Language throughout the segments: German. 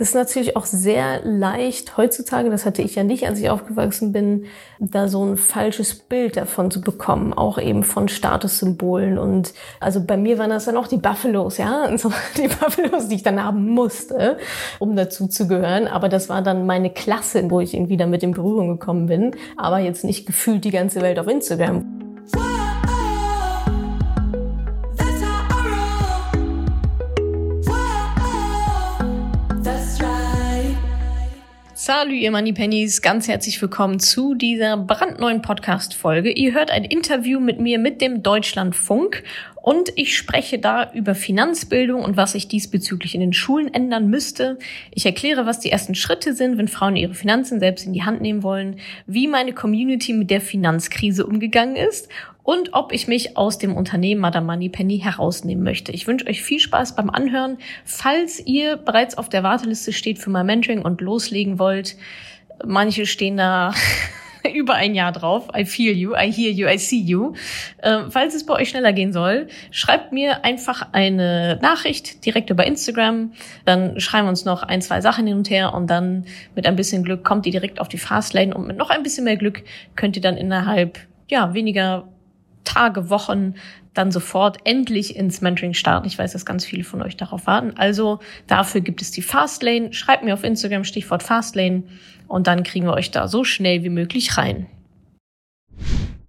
das ist natürlich auch sehr leicht heutzutage, das hatte ich ja nicht, als ich aufgewachsen bin, da so ein falsches Bild davon zu bekommen, auch eben von Statussymbolen. Und also bei mir waren das dann auch die Buffalos, ja, und so die Buffalos, die ich dann haben musste, um dazu zu gehören. Aber das war dann meine Klasse, wo ich irgendwie damit in Berührung gekommen bin, aber jetzt nicht gefühlt die ganze Welt auf Instagram. Salü, ihr Moneypennies, ganz herzlich willkommen zu dieser brandneuen Podcast-Folge. Ihr hört ein Interview mit mir mit dem Deutschlandfunk und ich spreche da über Finanzbildung und was sich diesbezüglich in den Schulen ändern müsste. Ich erkläre, was die ersten Schritte sind, wenn Frauen ihre Finanzen selbst in die Hand nehmen wollen, wie meine Community mit der Finanzkrise umgegangen ist und ob ich mich aus dem Unternehmen Madame Moneypenny herausnehmen möchte. Ich wünsche euch viel Spaß beim Anhören. Falls ihr bereits auf der Warteliste steht für mein Mentoring und loslegen wollt, manche stehen da über ein Jahr drauf. I feel you, I hear you, I see you. Äh, falls es bei euch schneller gehen soll, schreibt mir einfach eine Nachricht direkt über Instagram. Dann schreiben wir uns noch ein, zwei Sachen hin und her und dann mit ein bisschen Glück kommt ihr direkt auf die Fastlane und mit noch ein bisschen mehr Glück könnt ihr dann innerhalb ja weniger Tage, Wochen dann sofort endlich ins Mentoring starten. Ich weiß, dass ganz viele von euch darauf warten. Also dafür gibt es die Fastlane. Schreibt mir auf Instagram Stichwort Fastlane und dann kriegen wir euch da so schnell wie möglich rein.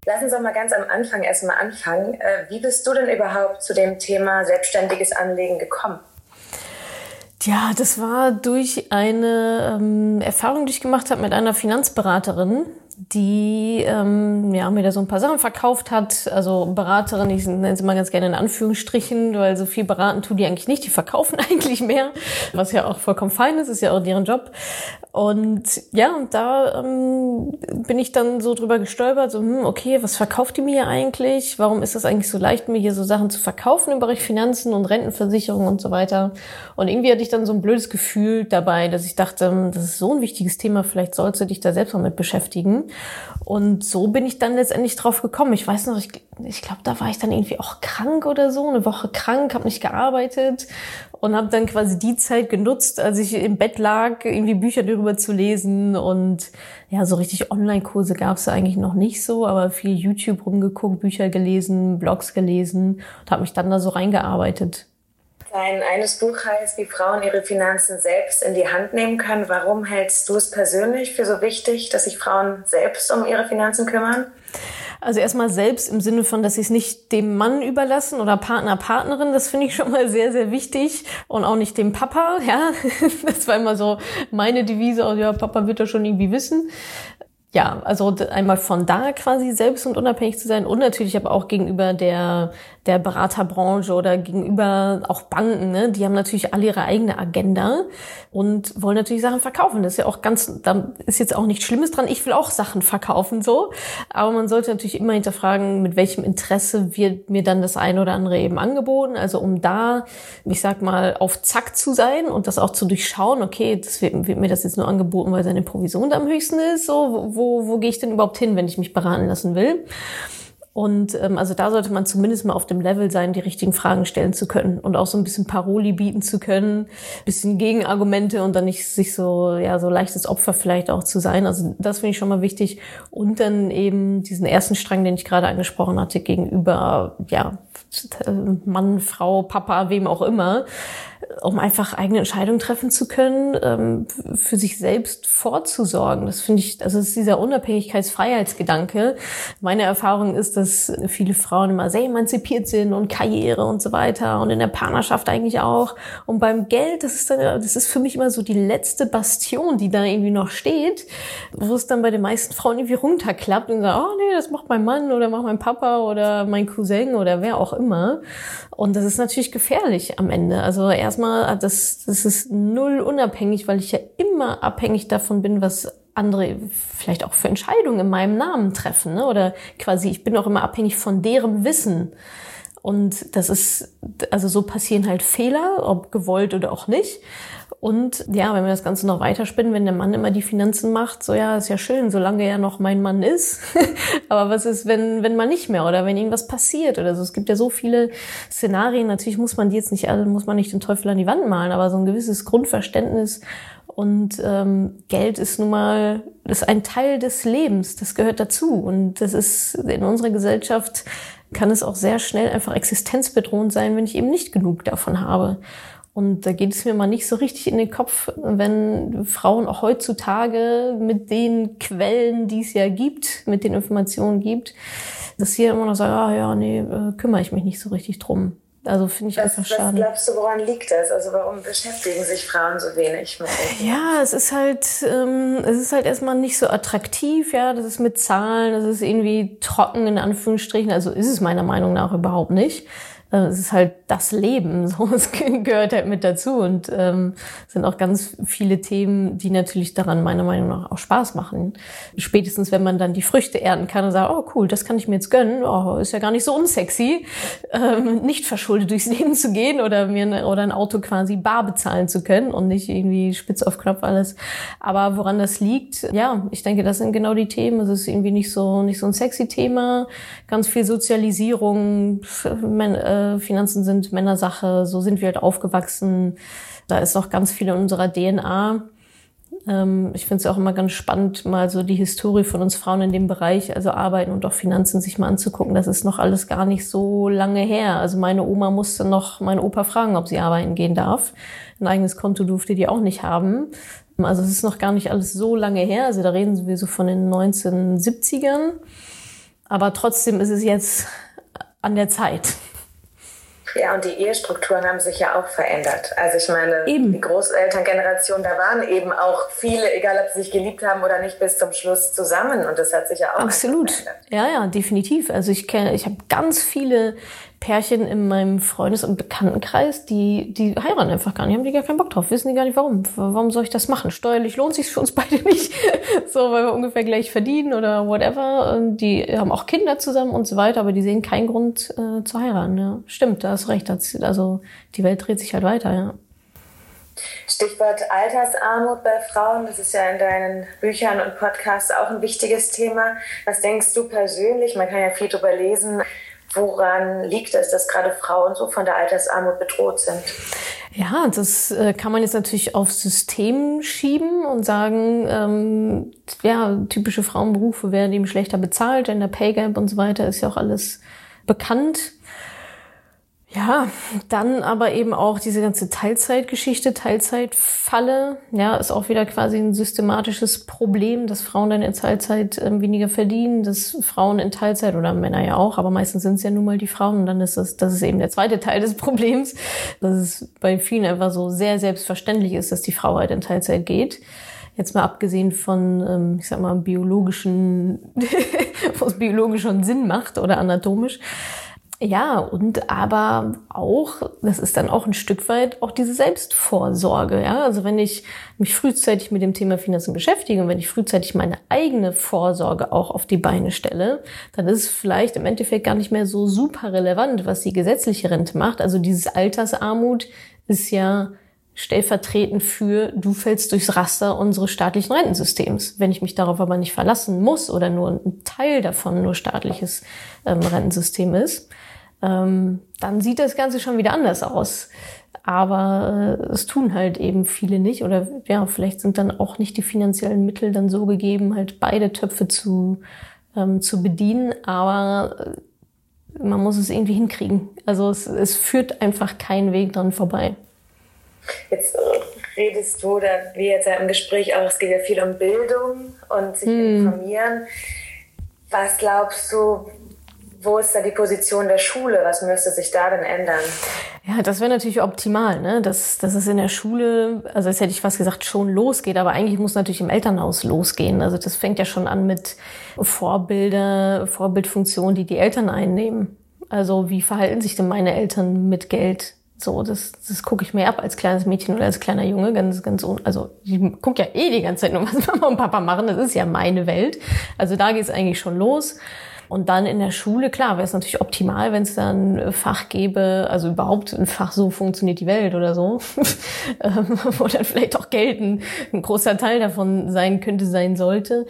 Lass uns doch mal ganz am Anfang erstmal anfangen. Äh, wie bist du denn überhaupt zu dem Thema selbstständiges Anlegen gekommen? Ja, das war durch eine ähm, Erfahrung, die ich gemacht habe mit einer Finanzberaterin, die ähm, ja, mir da so ein paar Sachen verkauft hat. Also Beraterin, ich nenne sie mal ganz gerne in Anführungsstrichen, weil so viel beraten tun die eigentlich nicht, die verkaufen eigentlich mehr, was ja auch vollkommen fein ist, ist ja auch deren Job. Und ja, und da ähm, bin ich dann so drüber gestolpert, so, hm, okay, was verkauft die mir eigentlich? Warum ist das eigentlich so leicht, mir hier so Sachen zu verkaufen im Bereich Finanzen und Rentenversicherung und so weiter? Und irgendwie hatte ich dann so ein blödes Gefühl dabei, dass ich dachte, hm, das ist so ein wichtiges Thema, vielleicht sollst du dich da selbst mal mit beschäftigen. Und so bin ich dann letztendlich drauf gekommen. Ich weiß noch, ich, ich glaube, da war ich dann irgendwie auch krank oder so, eine Woche krank, habe nicht gearbeitet und habe dann quasi die Zeit genutzt, als ich im Bett lag, irgendwie Bücher darüber zu lesen und ja, so richtig Online-Kurse gab es eigentlich noch nicht so, aber viel YouTube rumgeguckt, Bücher gelesen, Blogs gelesen und habe mich dann da so reingearbeitet. Dein eines Buch heißt, wie Frauen ihre Finanzen selbst in die Hand nehmen können. Warum hältst du es persönlich für so wichtig, dass sich Frauen selbst um ihre Finanzen kümmern? Also erstmal selbst im Sinne von, dass sie es nicht dem Mann überlassen oder Partner, Partnerin, das finde ich schon mal sehr, sehr wichtig. Und auch nicht dem Papa, ja. Das war immer so meine Devise, oh ja, Papa wird das schon irgendwie wissen ja, also einmal von da quasi selbst und unabhängig zu sein und natürlich aber auch gegenüber der, der Beraterbranche oder gegenüber auch Banken, ne? die haben natürlich alle ihre eigene Agenda und wollen natürlich Sachen verkaufen. Das ist ja auch ganz, da ist jetzt auch nichts Schlimmes dran. Ich will auch Sachen verkaufen, so. Aber man sollte natürlich immer hinterfragen, mit welchem Interesse wird mir dann das eine oder andere eben angeboten. Also um da, ich sag mal, auf Zack zu sein und das auch zu durchschauen, okay, das wird, wird mir das jetzt nur angeboten, weil seine Provision da am höchsten ist, so, wo wo, wo gehe ich denn überhaupt hin, wenn ich mich beraten lassen will? Und ähm, also da sollte man zumindest mal auf dem Level sein, die richtigen Fragen stellen zu können und auch so ein bisschen Paroli bieten zu können, bisschen Gegenargumente und dann nicht sich so ja so leichtes Opfer vielleicht auch zu sein. Also das finde ich schon mal wichtig. Und dann eben diesen ersten Strang, den ich gerade angesprochen hatte, gegenüber ja Mann, Frau, Papa, wem auch immer, um einfach eigene Entscheidungen treffen zu können, ähm, für sich selbst vorzusorgen. Das finde ich, also ist dieser Unabhängigkeitsfreiheitsgedanke. Meine Erfahrung ist, dass viele Frauen immer sehr emanzipiert sind und Karriere und so weiter und in der Partnerschaft eigentlich auch. Und beim Geld, das ist dann, das ist für mich immer so die letzte Bastion, die da irgendwie noch steht, wo es dann bei den meisten Frauen irgendwie runterklappt und sagt, oh nee, das macht mein Mann oder macht mein Papa oder mein Cousin oder wer auch immer. Und das ist natürlich gefährlich am Ende. Also erstmal, das, das ist null unabhängig, weil ich ja immer abhängig davon bin, was andere vielleicht auch für Entscheidungen in meinem Namen treffen. Ne? Oder quasi, ich bin auch immer abhängig von deren Wissen. Und das ist, also so passieren halt Fehler, ob gewollt oder auch nicht. Und ja, wenn wir das Ganze noch weiterspinnen, wenn der Mann immer die Finanzen macht, so ja, ist ja schön, solange er noch mein Mann ist. Aber was ist, wenn, wenn man nicht mehr oder wenn irgendwas passiert oder so? Es gibt ja so viele Szenarien. Natürlich muss man die jetzt nicht alle, muss man nicht den Teufel an die Wand malen, aber so ein gewisses Grundverständnis und ähm, Geld ist nun mal, ist ein Teil des Lebens, das gehört dazu. Und das ist in unserer Gesellschaft kann es auch sehr schnell einfach existenzbedrohend sein, wenn ich eben nicht genug davon habe. Und da geht es mir mal nicht so richtig in den Kopf, wenn Frauen auch heutzutage mit den Quellen, die es ja gibt, mit den Informationen gibt, dass sie immer noch sagen, ah ja, nee, äh, kümmere ich mich nicht so richtig drum. Also finde ich was, einfach schade. Was glaubst du, woran liegt das? Also warum beschäftigen sich Frauen so wenig mit? Ja, es ist halt, ähm, es ist halt erstmal nicht so attraktiv, ja. Das ist mit Zahlen, das ist irgendwie trocken in Anführungsstrichen. Also ist es meiner Meinung nach überhaupt nicht. Äh, es ist halt das Leben, so es gehört halt mit dazu und ähm, sind auch ganz viele Themen, die natürlich daran meiner Meinung nach auch Spaß machen. Spätestens wenn man dann die Früchte ernten kann und sagt, oh cool, das kann ich mir jetzt gönnen, oh, ist ja gar nicht so unsexy, ähm, nicht verschuldet durchs Leben zu gehen oder mir eine, oder ein Auto quasi bar bezahlen zu können und nicht irgendwie spitz auf Knopf alles. Aber woran das liegt, ja, ich denke, das sind genau die Themen. Es ist irgendwie nicht so nicht so ein sexy Thema, ganz viel Sozialisierung. Äh, Finanzen sind Männersache, so sind wir halt aufgewachsen. Da ist noch ganz viel in unserer DNA. Ähm, ich finde es auch immer ganz spannend, mal so die Historie von uns Frauen in dem Bereich, also Arbeiten und auch Finanzen, sich mal anzugucken. Das ist noch alles gar nicht so lange her. Also meine Oma musste noch meine Opa fragen, ob sie arbeiten gehen darf. Ein eigenes Konto durfte die auch nicht haben. Also es ist noch gar nicht alles so lange her. Also da reden wir so von den 1970ern. Aber trotzdem ist es jetzt an der Zeit. Ja, und die Ehestrukturen haben sich ja auch verändert. Also ich meine, eben. die Großelterngeneration, da waren eben auch viele, egal ob sie sich geliebt haben oder nicht, bis zum Schluss zusammen. Und das hat sich ja auch Absolut. Ja, ja, definitiv. Also ich kenne, ich habe ganz viele Pärchen in meinem Freundes- und Bekanntenkreis, die, die heiraten einfach gar nicht, haben die gar keinen Bock drauf, wissen die gar nicht warum. Warum soll ich das machen? Steuerlich lohnt sich für uns beide nicht, so, weil wir ungefähr gleich verdienen oder whatever. Die haben auch Kinder zusammen und so weiter, aber die sehen keinen Grund äh, zu heiraten. Ja. Stimmt, da hast recht. Also die Welt dreht sich halt weiter, ja. Stichwort Altersarmut bei Frauen, das ist ja in deinen Büchern und Podcasts auch ein wichtiges Thema. Was denkst du persönlich? Man kann ja viel darüber lesen Woran liegt es, dass gerade Frauen so von der Altersarmut bedroht sind? Ja, das äh, kann man jetzt natürlich aufs System schieben und sagen, ähm, ja, typische Frauenberufe werden eben schlechter bezahlt, Gender Pay Gap und so weiter ist ja auch alles bekannt. Ja, dann aber eben auch diese ganze Teilzeitgeschichte, Teilzeitfalle, ja, ist auch wieder quasi ein systematisches Problem, dass Frauen dann in Teilzeit äh, weniger verdienen, dass Frauen in Teilzeit oder Männer ja auch, aber meistens sind es ja nun mal die Frauen und dann ist das, das ist eben der zweite Teil des Problems, dass es bei vielen einfach so sehr selbstverständlich ist, dass die Frau halt in Teilzeit geht. Jetzt mal abgesehen von, ähm, ich sag mal, biologischen, was biologisch schon Sinn macht oder anatomisch. Ja, und aber auch, das ist dann auch ein Stück weit auch diese Selbstvorsorge. Ja, also wenn ich mich frühzeitig mit dem Thema Finanzen beschäftige und wenn ich frühzeitig meine eigene Vorsorge auch auf die Beine stelle, dann ist es vielleicht im Endeffekt gar nicht mehr so super relevant, was die gesetzliche Rente macht. Also dieses Altersarmut ist ja stellvertretend für, du fällst durchs Raster unseres staatlichen Rentensystems. Wenn ich mich darauf aber nicht verlassen muss oder nur ein Teil davon nur staatliches ähm, Rentensystem ist, ähm, dann sieht das Ganze schon wieder anders aus. Aber äh, es tun halt eben viele nicht. Oder ja, vielleicht sind dann auch nicht die finanziellen Mittel dann so gegeben, halt beide Töpfe zu, ähm, zu bedienen. Aber äh, man muss es irgendwie hinkriegen. Also es, es führt einfach keinen Weg dran vorbei. Jetzt äh, redest du, oder wie jetzt ja im Gespräch auch, es geht ja viel um Bildung und sich hm. informieren. Was glaubst du, wo ist da die Position der Schule? Was müsste sich da denn ändern? Ja, das wäre natürlich optimal, ne? dass, dass es in der Schule, also jetzt hätte ich fast gesagt, schon losgeht, aber eigentlich muss natürlich im Elternhaus losgehen. Also das fängt ja schon an mit Vorbilder, Vorbildfunktionen, die die Eltern einnehmen. Also wie verhalten sich denn meine Eltern mit Geld? So, das, das gucke ich mir ab als kleines Mädchen oder als kleiner Junge, ganz, ganz, also ich gucke ja eh die ganze Zeit nur, was Mama und Papa machen. Das ist ja meine Welt. Also da geht es eigentlich schon los. Und dann in der Schule, klar, wäre es natürlich optimal, wenn es dann ein Fach gäbe, also überhaupt ein Fach so funktioniert die Welt oder so, ähm, wo dann vielleicht auch Geld ein, ein großer Teil davon sein könnte, sein sollte.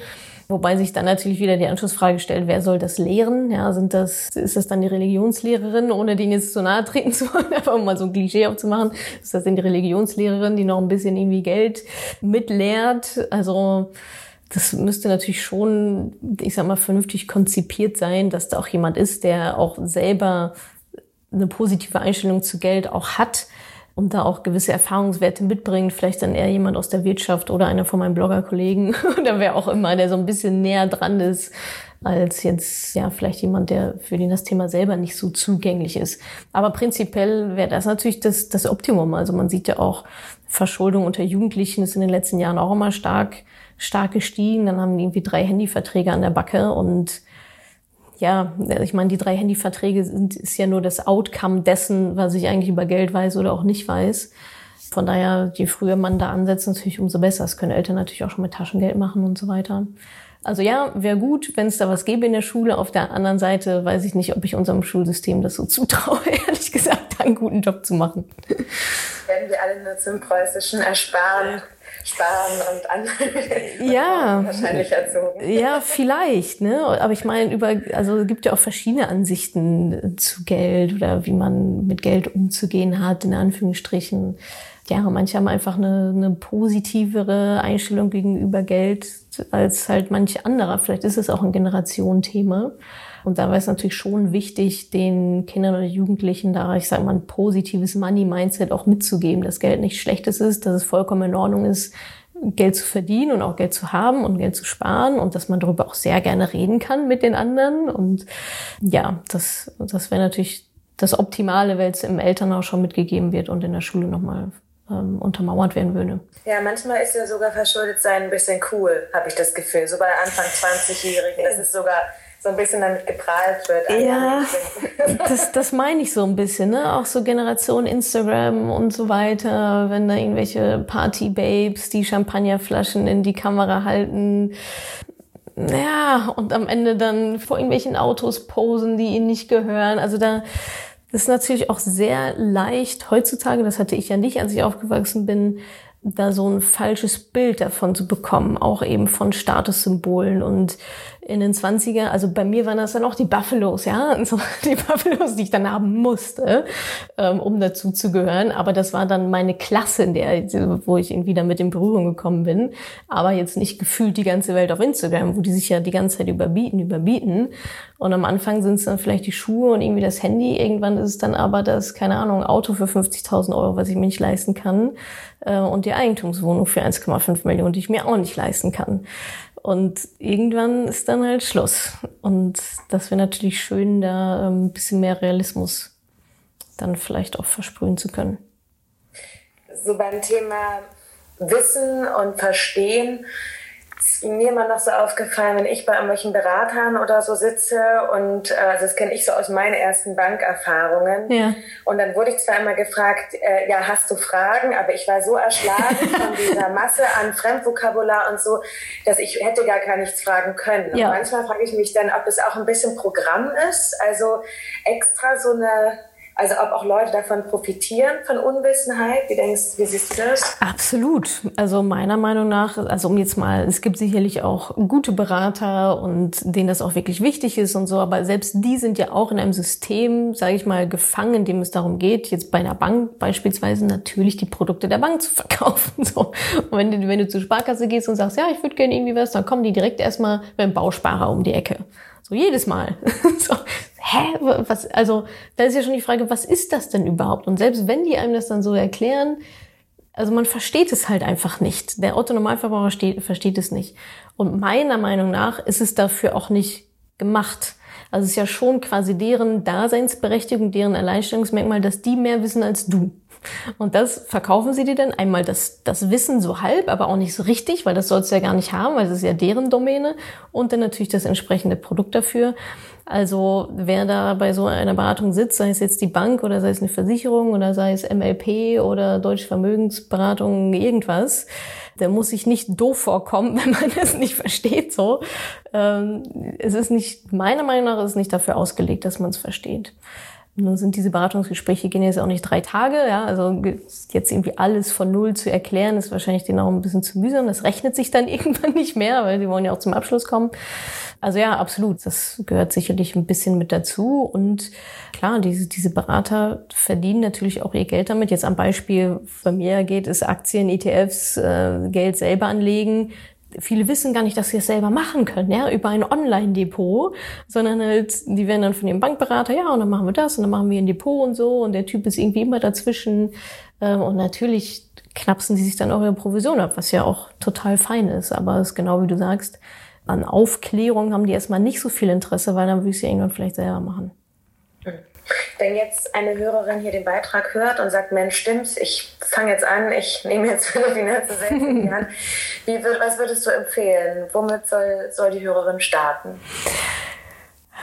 Wobei sich dann natürlich wieder die Anschlussfrage stellt, wer soll das lehren? Ja, sind das, ist das dann die Religionslehrerin, ohne denen jetzt zu nahe treten zu wollen, einfach um mal so ein Klischee aufzumachen? Ist das denn die Religionslehrerin, die noch ein bisschen irgendwie Geld mitlehrt? Also, das müsste natürlich schon, ich sag mal, vernünftig konzipiert sein, dass da auch jemand ist, der auch selber eine positive Einstellung zu Geld auch hat und da auch gewisse Erfahrungswerte mitbringt. Vielleicht dann eher jemand aus der Wirtschaft oder einer von meinen Bloggerkollegen oder wer auch immer, der so ein bisschen näher dran ist als jetzt ja vielleicht jemand, der für den das Thema selber nicht so zugänglich ist. Aber prinzipiell wäre das natürlich das, das Optimum. Also man sieht ja auch, Verschuldung unter Jugendlichen ist in den letzten Jahren auch immer stark stark gestiegen. Dann haben die irgendwie drei Handyverträge an der Backe und ja, ich meine, die drei Handyverträge sind, ist ja nur das Outcome dessen, was ich eigentlich über Geld weiß oder auch nicht weiß. Von daher, je früher man da ansetzt, natürlich umso besser. Das können Eltern natürlich auch schon mit Taschengeld machen und so weiter. Also ja, wäre gut, wenn es da was gäbe in der Schule. Auf der anderen Seite weiß ich nicht, ob ich unserem Schulsystem das so zutraue, ehrlich gesagt, da einen guten Job zu machen. Werden wir alle nur zum preußischen Ersparen sparen und andere ja, wahrscheinlich erzogen. Ja, vielleicht, ne? Aber ich meine, über, also es gibt ja auch verschiedene Ansichten zu Geld oder wie man mit Geld umzugehen hat, in Anführungsstrichen. Ja, manche haben einfach eine, eine positivere Einstellung gegenüber Geld als halt manche anderer. Vielleicht ist es auch ein Generationenthema. Und da wäre es natürlich schon wichtig, den Kindern oder Jugendlichen da, ich sage mal, ein positives Money-Mindset auch mitzugeben, dass Geld nicht schlechtes ist, dass es vollkommen in Ordnung ist, Geld zu verdienen und auch Geld zu haben und Geld zu sparen und dass man darüber auch sehr gerne reden kann mit den anderen. Und ja, das, das wäre natürlich das Optimale, weil es im Elternhaus schon mitgegeben wird und in der Schule nochmal ähm, untermauert werden würde. Ja, manchmal ist ja sogar verschuldet sein ein bisschen cool, habe ich das Gefühl. So bei Anfang 20-Jährigen, das ist sogar so ein bisschen damit geprahlt wird. Ja, das, das meine ich so ein bisschen, ne? Auch so Generation Instagram und so weiter, wenn da irgendwelche Party-Babes die Champagnerflaschen in die Kamera halten. Ja, und am Ende dann vor irgendwelchen Autos posen, die ihnen nicht gehören. Also da, das ist natürlich auch sehr leicht heutzutage, das hatte ich ja nicht, als ich aufgewachsen bin, da so ein falsches Bild davon zu bekommen, auch eben von Statussymbolen und in den 20er, also bei mir waren das dann auch die Buffalos, ja, so die Buffalos, die ich dann haben musste, ähm, um dazu zu gehören. Aber das war dann meine Klasse, in der, wo ich irgendwie damit in Berührung gekommen bin. Aber jetzt nicht gefühlt die ganze Welt auf Instagram, wo die sich ja die ganze Zeit überbieten, überbieten. Und am Anfang sind es dann vielleicht die Schuhe und irgendwie das Handy. Irgendwann ist es dann aber das, keine Ahnung, Auto für 50.000 Euro, was ich mir nicht leisten kann. Äh, und die Eigentumswohnung für 1,5 Millionen, die ich mir auch nicht leisten kann. Und irgendwann ist dann halt Schluss. Und das wäre natürlich schön, da ähm, ein bisschen mehr Realismus dann vielleicht auch versprühen zu können. So beim Thema Wissen und Verstehen mir immer noch so aufgefallen, wenn ich bei irgendwelchen Beratern oder so sitze und äh, also das kenne ich so aus meinen ersten Bankerfahrungen. Ja. Und dann wurde ich zwar immer gefragt, äh, ja, hast du Fragen? Aber ich war so erschlagen von dieser Masse an Fremdvokabular und so, dass ich hätte gar gar nichts fragen können. Ja. Und manchmal frage ich mich dann, ob es auch ein bisschen Programm ist, also extra so eine also ob auch Leute davon profitieren, von Unwissenheit? Wie denkst wie siehst du das? Absolut. Also meiner Meinung nach, also um jetzt mal, es gibt sicherlich auch gute Berater und denen das auch wirklich wichtig ist und so, aber selbst die sind ja auch in einem System, sage ich mal, gefangen, in dem es darum geht, jetzt bei einer Bank beispielsweise natürlich die Produkte der Bank zu verkaufen. So. Und wenn du, wenn du zur Sparkasse gehst und sagst, ja, ich würde gerne irgendwie was, dann kommen die direkt erstmal dem Bausparer um die Ecke. So jedes Mal. so, hä, was, also da ist ja schon die Frage, was ist das denn überhaupt? Und selbst wenn die einem das dann so erklären, also man versteht es halt einfach nicht. Der Otto-Normalverbraucher versteht, versteht es nicht. Und meiner Meinung nach ist es dafür auch nicht gemacht. Also es ist ja schon quasi deren Daseinsberechtigung, deren Alleinstellungsmerkmal, dass die mehr wissen als du. Und das verkaufen sie dir dann einmal das, das Wissen so halb, aber auch nicht so richtig, weil das sollst du ja gar nicht haben, weil das ist ja deren Domäne. Und dann natürlich das entsprechende Produkt dafür. Also wer da bei so einer Beratung sitzt, sei es jetzt die Bank oder sei es eine Versicherung oder sei es MLP oder Deutsche Vermögensberatung, irgendwas, Der muss sich nicht doof vorkommen, wenn man es nicht versteht. So, ähm, es ist nicht meiner Meinung nach ist es nicht dafür ausgelegt, dass man es versteht. Nun sind diese Beratungsgespräche gehen jetzt auch nicht drei Tage, ja, also jetzt irgendwie alles von Null zu erklären, ist wahrscheinlich denen auch ein bisschen zu mühsam. Das rechnet sich dann irgendwann nicht mehr, weil die wollen ja auch zum Abschluss kommen. Also ja, absolut. Das gehört sicherlich ein bisschen mit dazu. Und klar, diese, diese Berater verdienen natürlich auch ihr Geld damit. Jetzt am Beispiel bei mir geht es Aktien, ETFs, äh, Geld selber anlegen viele wissen gar nicht, dass sie es selber machen können, ja, über ein Online-Depot, sondern halt, die werden dann von ihrem Bankberater, ja, und dann machen wir das und dann machen wir ein Depot und so und der Typ ist irgendwie immer dazwischen ähm, und natürlich knapsen sie sich dann auch ihre Provision ab, was ja auch total fein ist, aber es ist genau wie du sagst, an Aufklärung haben die erstmal nicht so viel Interesse, weil dann würde ich sie irgendwann vielleicht selber machen. Wenn jetzt eine Hörerin hier den Beitrag hört und sagt, Mensch, stimmt's, ich fange jetzt an, ich nehme jetzt Finanzen selbst in die Hand, wie, was würdest du empfehlen? Womit soll, soll die Hörerin starten?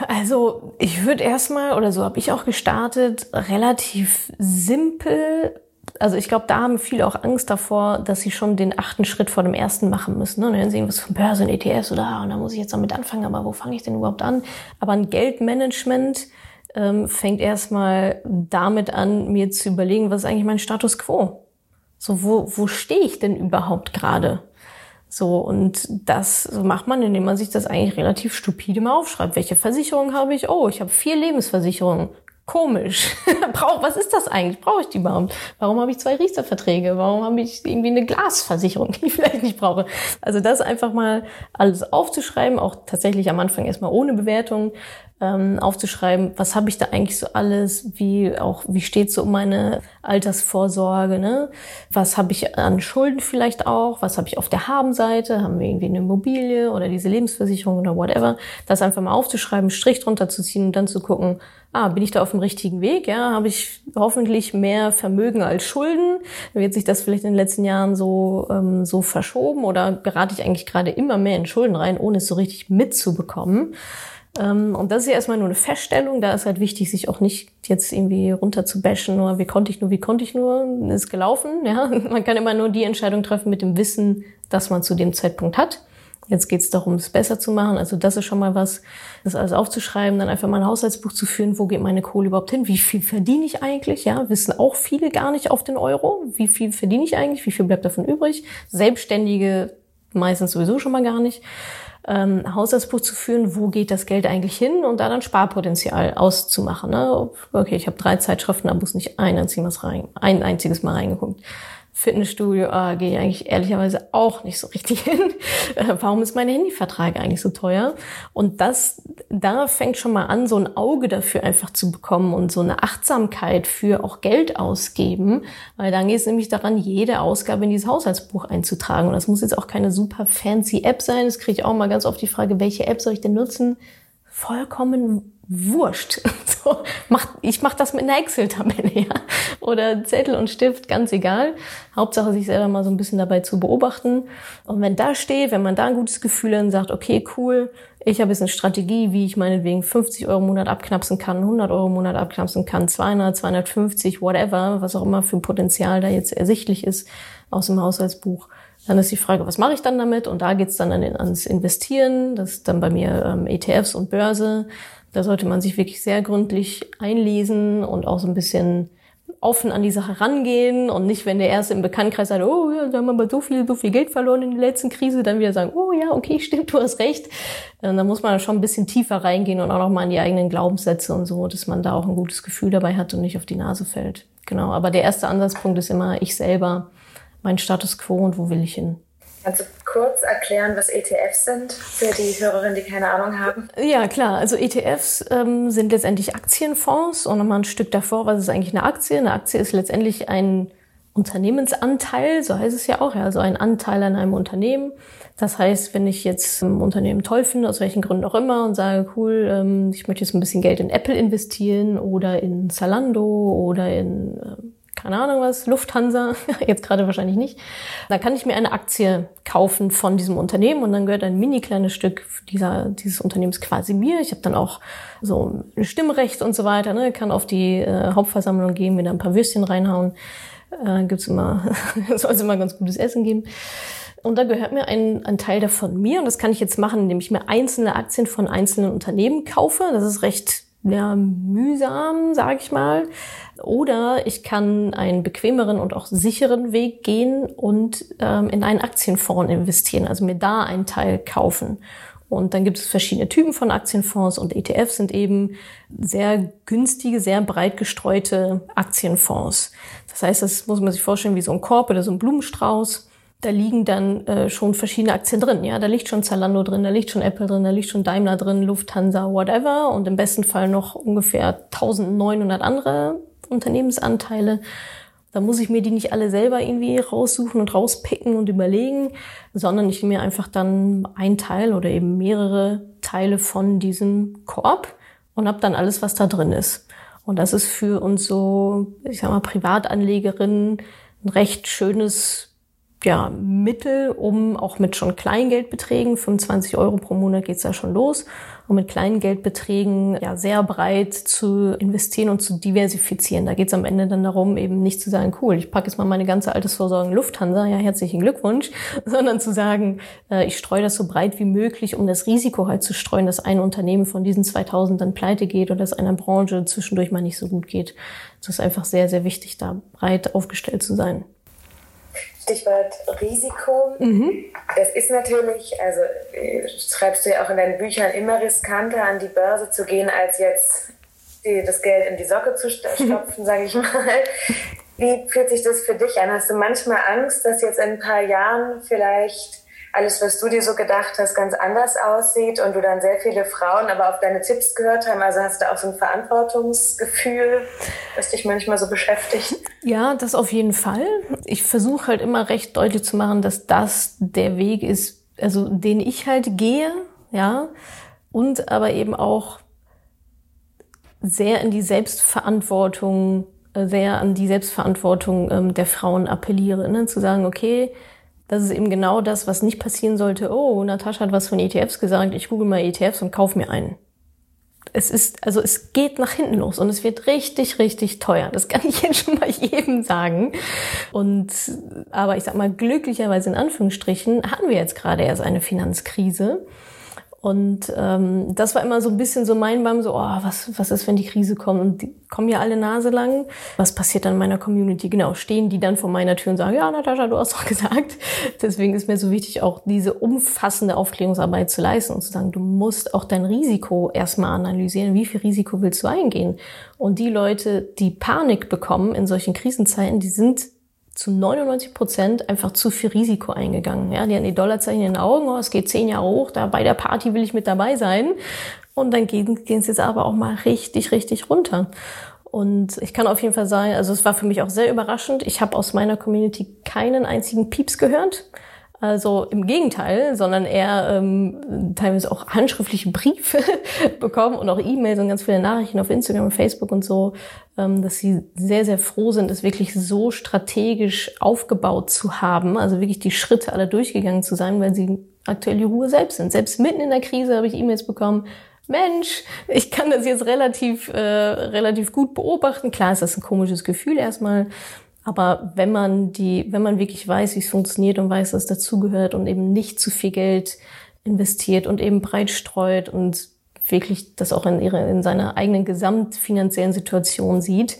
Also ich würde erstmal, oder so habe ich auch gestartet, relativ simpel also ich glaube, da haben viele auch Angst davor, dass sie schon den achten Schritt vor dem ersten machen müssen. Ne? Und dann sehen, was von Börse und ETS oder ah, und da muss ich jetzt damit anfangen, aber wo fange ich denn überhaupt an? Aber ein Geldmanagement ähm, fängt erstmal damit an, mir zu überlegen, was ist eigentlich mein Status quo? So, wo, wo stehe ich denn überhaupt gerade? So, und das macht man, indem man sich das eigentlich relativ stupide mal aufschreibt. Welche Versicherung habe ich? Oh, ich habe vier Lebensversicherungen komisch. Brauch, was ist das eigentlich? Brauche ich die überhaupt? Warum habe ich zwei Riester-Verträge? Warum habe ich irgendwie eine Glasversicherung, die ich vielleicht nicht brauche? Also das einfach mal alles aufzuschreiben, auch tatsächlich am Anfang erstmal ohne Bewertung, ähm, aufzuschreiben, was habe ich da eigentlich so alles, wie auch, wie steht so um meine Altersvorsorge, ne? Was habe ich an Schulden vielleicht auch, was habe ich auf der Habenseite, haben wir irgendwie eine Immobilie oder diese Lebensversicherung oder whatever, das einfach mal aufzuschreiben, Strich drunter zu ziehen und dann zu gucken, ah, bin ich da auf dem richtigen Weg, ja, habe ich hoffentlich mehr Vermögen als Schulden, wird sich das vielleicht in den letzten Jahren so, ähm, so verschoben oder gerate ich eigentlich gerade immer mehr in Schulden rein, ohne es so richtig mitzubekommen. Ähm, und das ist ja erstmal nur eine Feststellung. Da ist halt wichtig, sich auch nicht jetzt irgendwie runter zu bashen, nur wie konnte ich nur, wie konnte ich nur, ist gelaufen. Ja, man kann immer nur die Entscheidung treffen mit dem Wissen, dass man zu dem Zeitpunkt hat. Jetzt geht es darum, es besser zu machen. Also das ist schon mal was, das alles aufzuschreiben, dann einfach mal ein Haushaltsbuch zu führen, wo geht meine Kohle überhaupt hin, wie viel verdiene ich eigentlich, ja, wissen auch viele gar nicht auf den Euro, wie viel verdiene ich eigentlich, wie viel bleibt davon übrig. Selbstständige meistens sowieso schon mal gar nicht ähm, Haushaltsbuch zu führen, wo geht das Geld eigentlich hin und da dann Sparpotenzial auszumachen. Ne? Okay, ich habe drei Zeitschriften, da muss nicht ein einziges, rein, ein einziges Mal reingeguckt. Fitnessstudio äh, gehe ich eigentlich ehrlicherweise auch nicht so richtig hin. Äh, warum ist mein Handyvertrag eigentlich so teuer? Und das, da fängt schon mal an, so ein Auge dafür einfach zu bekommen und so eine Achtsamkeit für auch Geld ausgeben, weil dann geht es nämlich daran, jede Ausgabe in dieses Haushaltsbuch einzutragen. Und das muss jetzt auch keine super fancy App sein. Das kriege ich auch mal ganz oft die Frage, welche App soll ich denn nutzen? Vollkommen wurscht. So, mach, ich mache das mit einer Excel-Tabelle, ja. Oder Zettel und Stift, ganz egal. Hauptsache, sich selber mal so ein bisschen dabei zu beobachten. Und wenn da steht, wenn man da ein gutes Gefühl hat und sagt, okay, cool, ich habe jetzt eine Strategie, wie ich meinetwegen 50 Euro im Monat abknapsen kann, 100 Euro im Monat abknapsen kann, 200, 250, whatever, was auch immer für ein Potenzial da jetzt ersichtlich ist aus dem Haushaltsbuch. Dann ist die Frage, was mache ich dann damit? Und da geht's dann an, ans Investieren. Das ist dann bei mir ähm, ETFs und Börse. Da sollte man sich wirklich sehr gründlich einlesen und auch so ein bisschen offen an die Sache rangehen und nicht, wenn der Erste im Bekanntenkreis sagt, oh ja, da haben wir aber so viel, so viel Geld verloren in der letzten Krise, dann wieder sagen, oh ja, okay, stimmt, du hast recht. Und da muss man schon ein bisschen tiefer reingehen und auch noch mal in die eigenen Glaubenssätze und so, dass man da auch ein gutes Gefühl dabei hat und nicht auf die Nase fällt. Genau, aber der erste Ansatzpunkt ist immer ich selber, mein Status quo und wo will ich hin. Kannst du kurz erklären, was ETFs sind für die Hörerinnen, die keine Ahnung haben? Ja, klar. Also ETFs ähm, sind letztendlich Aktienfonds und nochmal ein Stück davor, was ist eigentlich eine Aktie? Eine Aktie ist letztendlich ein Unternehmensanteil, so heißt es ja auch, ja, also ein Anteil an einem Unternehmen. Das heißt, wenn ich jetzt ein Unternehmen toll finde, aus welchen Gründen auch immer, und sage, cool, ähm, ich möchte jetzt ein bisschen Geld in Apple investieren oder in Zalando oder in ähm, keine Ahnung was, Lufthansa, jetzt gerade wahrscheinlich nicht, da kann ich mir eine Aktie kaufen von diesem Unternehmen und dann gehört ein mini kleines Stück dieser, dieses Unternehmens quasi mir. Ich habe dann auch so ein Stimmrecht und so weiter, ne, kann auf die äh, Hauptversammlung gehen, mir da ein paar Würstchen reinhauen. Äh, gibt's immer, soll es immer ganz gutes Essen geben. Und da gehört mir ein, ein Teil davon mir. Und das kann ich jetzt machen, indem ich mir einzelne Aktien von einzelnen Unternehmen kaufe. Das ist recht ja, mühsam, sage ich mal. Oder ich kann einen bequemeren und auch sicheren Weg gehen und ähm, in einen Aktienfonds investieren, also mir da einen Teil kaufen. Und dann gibt es verschiedene Typen von Aktienfonds und ETFs sind eben sehr günstige, sehr breit gestreute Aktienfonds. Das heißt, das muss man sich vorstellen wie so ein Korb oder so ein Blumenstrauß. Da liegen dann äh, schon verschiedene Aktien drin. Ja, da liegt schon Zalando drin, da liegt schon Apple drin, da liegt schon Daimler drin, Lufthansa, whatever. Und im besten Fall noch ungefähr 1900 andere Unternehmensanteile. Da muss ich mir die nicht alle selber irgendwie raussuchen und rauspicken und überlegen, sondern ich nehme mir einfach dann ein Teil oder eben mehrere Teile von diesem Korb und habe dann alles, was da drin ist. Und das ist für uns so, ich sag mal, Privatanlegerinnen ein recht schönes ja, Mittel, um auch mit schon Kleingeldbeträgen, 25 Euro pro Monat geht's da schon los, um mit kleinen Geldbeträgen ja sehr breit zu investieren und zu diversifizieren. Da geht's am Ende dann darum, eben nicht zu sagen, cool, ich packe jetzt mal meine ganze Altersvorsorge in Lufthansa, ja, herzlichen Glückwunsch, sondern zu sagen, äh, ich streue das so breit wie möglich, um das Risiko halt zu streuen, dass ein Unternehmen von diesen 2000 dann pleite geht oder dass einer Branche zwischendurch mal nicht so gut geht. Das ist einfach sehr, sehr wichtig, da breit aufgestellt zu sein. Stichwort Risiko. Mhm. Das ist natürlich, also äh, schreibst du ja auch in deinen Büchern, immer riskanter an die Börse zu gehen, als jetzt das Geld in die Socke zu stopfen, sage ich mal. Wie fühlt sich das für dich an? Hast du manchmal Angst, dass jetzt in ein paar Jahren vielleicht alles, was du dir so gedacht hast, ganz anders aussieht und du dann sehr viele Frauen aber auf deine Tipps gehört haben. Also hast du auch so ein Verantwortungsgefühl, das dich manchmal so beschäftigt? Ja, das auf jeden Fall. Ich versuche halt immer recht deutlich zu machen, dass das der Weg ist, also den ich halt gehe, ja, und aber eben auch sehr in die Selbstverantwortung, äh, sehr an die Selbstverantwortung ähm, der Frauen appelliere, ne? zu sagen, okay, das ist eben genau das, was nicht passieren sollte. Oh, Natascha hat was von ETFs gesagt. Ich google mal ETFs und kauf mir einen. Es ist, also es geht nach hinten los und es wird richtig, richtig teuer. Das kann ich jetzt schon mal jedem sagen. Und, aber ich sag mal, glücklicherweise in Anführungsstrichen hatten wir jetzt gerade erst eine Finanzkrise. Und ähm, das war immer so ein bisschen so mein Bam, so, oh, was, was ist, wenn die Krise kommt? Und die kommen ja alle Nase lang. Was passiert dann in meiner Community? Genau, stehen die dann vor meiner Tür und sagen, ja, Natascha, du hast doch gesagt. Deswegen ist mir so wichtig, auch diese umfassende Aufklärungsarbeit zu leisten und zu sagen, du musst auch dein Risiko erstmal analysieren. Wie viel Risiko willst du eingehen? Und die Leute, die Panik bekommen in solchen Krisenzeiten, die sind zu 99 Prozent einfach zu viel Risiko eingegangen. Ja, die haben die Dollarzeichen in den Augen, oh, es geht zehn Jahre hoch, da bei der Party will ich mit dabei sein. Und dann gehen, gehen es jetzt aber auch mal richtig, richtig runter. Und ich kann auf jeden Fall sagen, also es war für mich auch sehr überraschend. Ich habe aus meiner Community keinen einzigen Pieps gehört. Also im Gegenteil, sondern eher ähm, teilweise auch handschriftliche Briefe bekommen und auch E-Mails und ganz viele Nachrichten auf Instagram und Facebook und so, ähm, dass sie sehr, sehr froh sind, es wirklich so strategisch aufgebaut zu haben, also wirklich die Schritte alle durchgegangen zu sein, weil sie aktuell die Ruhe selbst sind. Selbst mitten in der Krise habe ich E-Mails bekommen, Mensch, ich kann das jetzt relativ, äh, relativ gut beobachten. Klar ist das ein komisches Gefühl erstmal, aber wenn man die, wenn man wirklich weiß, wie es funktioniert und weiß, was dazugehört und eben nicht zu viel Geld investiert und eben breit streut und wirklich das auch in ihre, in seiner eigenen gesamtfinanziellen Situation sieht,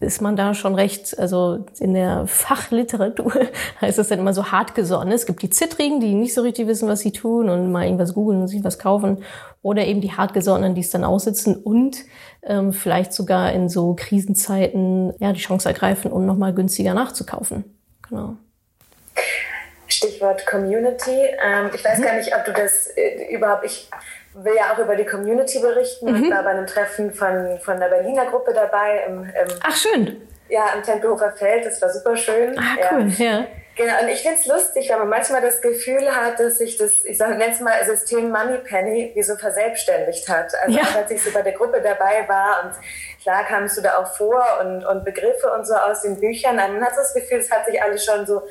ist man da schon recht, also in der Fachliteratur heißt das dann immer so hart gesonnen. Es gibt die Zittrigen, die nicht so richtig wissen, was sie tun und mal irgendwas googeln und sich was kaufen. Oder eben die hartgesonnenen, die es dann aussitzen und ähm, vielleicht sogar in so Krisenzeiten ja die Chance ergreifen, um nochmal günstiger nachzukaufen. Genau. Stichwort Community. Ähm, ich weiß mhm. gar nicht, ob du das äh, überhaupt. Ich will ja auch über die Community berichten mhm. und war bei einem Treffen von, von der Berliner Gruppe dabei. Im, im, Ach, schön. Ja, am Tempelhofer Feld. Das war super schön. Ah, cool, ja. ja. Genau, und ich finde es lustig, wenn man manchmal das Gefühl hat, dass sich das, ich sage jetzt mal, System Moneypenny wie so verselbstständigt hat. Also ja. als ich so bei der Gruppe dabei war und klar kamst du da auch vor und, und Begriffe und so aus den Büchern, dann hat das Gefühl, es hat sich alles schon so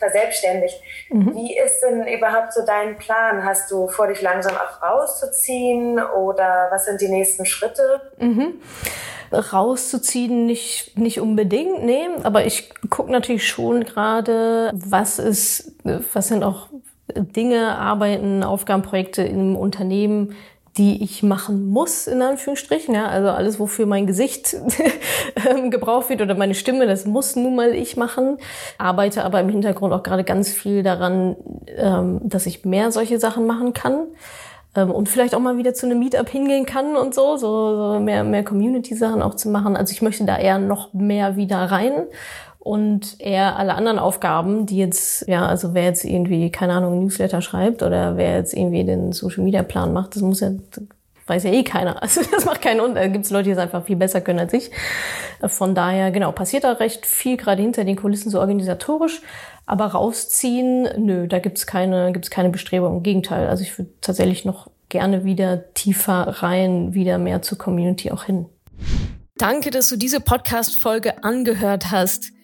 verselbstständigt. Mhm. Wie ist denn überhaupt so dein Plan? Hast du vor, dich langsam auch rauszuziehen oder was sind die nächsten Schritte? Mhm. Rauszuziehen nicht, nicht unbedingt, nee, aber ich gucke natürlich schon gerade, was ist, was sind auch Dinge, Arbeiten, Aufgaben, Projekte im Unternehmen, die ich machen muss, in Anführungsstrichen. Ja, also alles, wofür mein Gesicht ähm, gebraucht wird oder meine Stimme, das muss nun mal ich machen. Arbeite aber im Hintergrund auch gerade ganz viel daran, ähm, dass ich mehr solche Sachen machen kann. Ähm, und vielleicht auch mal wieder zu einem Meetup hingehen kann und so, so, so mehr, mehr Community-Sachen auch zu machen. Also ich möchte da eher noch mehr wieder rein und eher alle anderen Aufgaben, die jetzt, ja, also wer jetzt irgendwie, keine Ahnung, Newsletter schreibt oder wer jetzt irgendwie den Social Media Plan macht, das muss ja, weiß ja eh keiner. Also das macht keinen Unterschied. Da gibt es Leute, die es einfach viel besser können als ich. Von daher, genau, passiert da recht viel gerade hinter den Kulissen so organisatorisch. Aber rausziehen, nö, da gibt's keine, gibt's keine Bestrebung. Im Gegenteil. Also ich würde tatsächlich noch gerne wieder tiefer rein, wieder mehr zur Community auch hin. Danke, dass du diese Podcast-Folge angehört hast.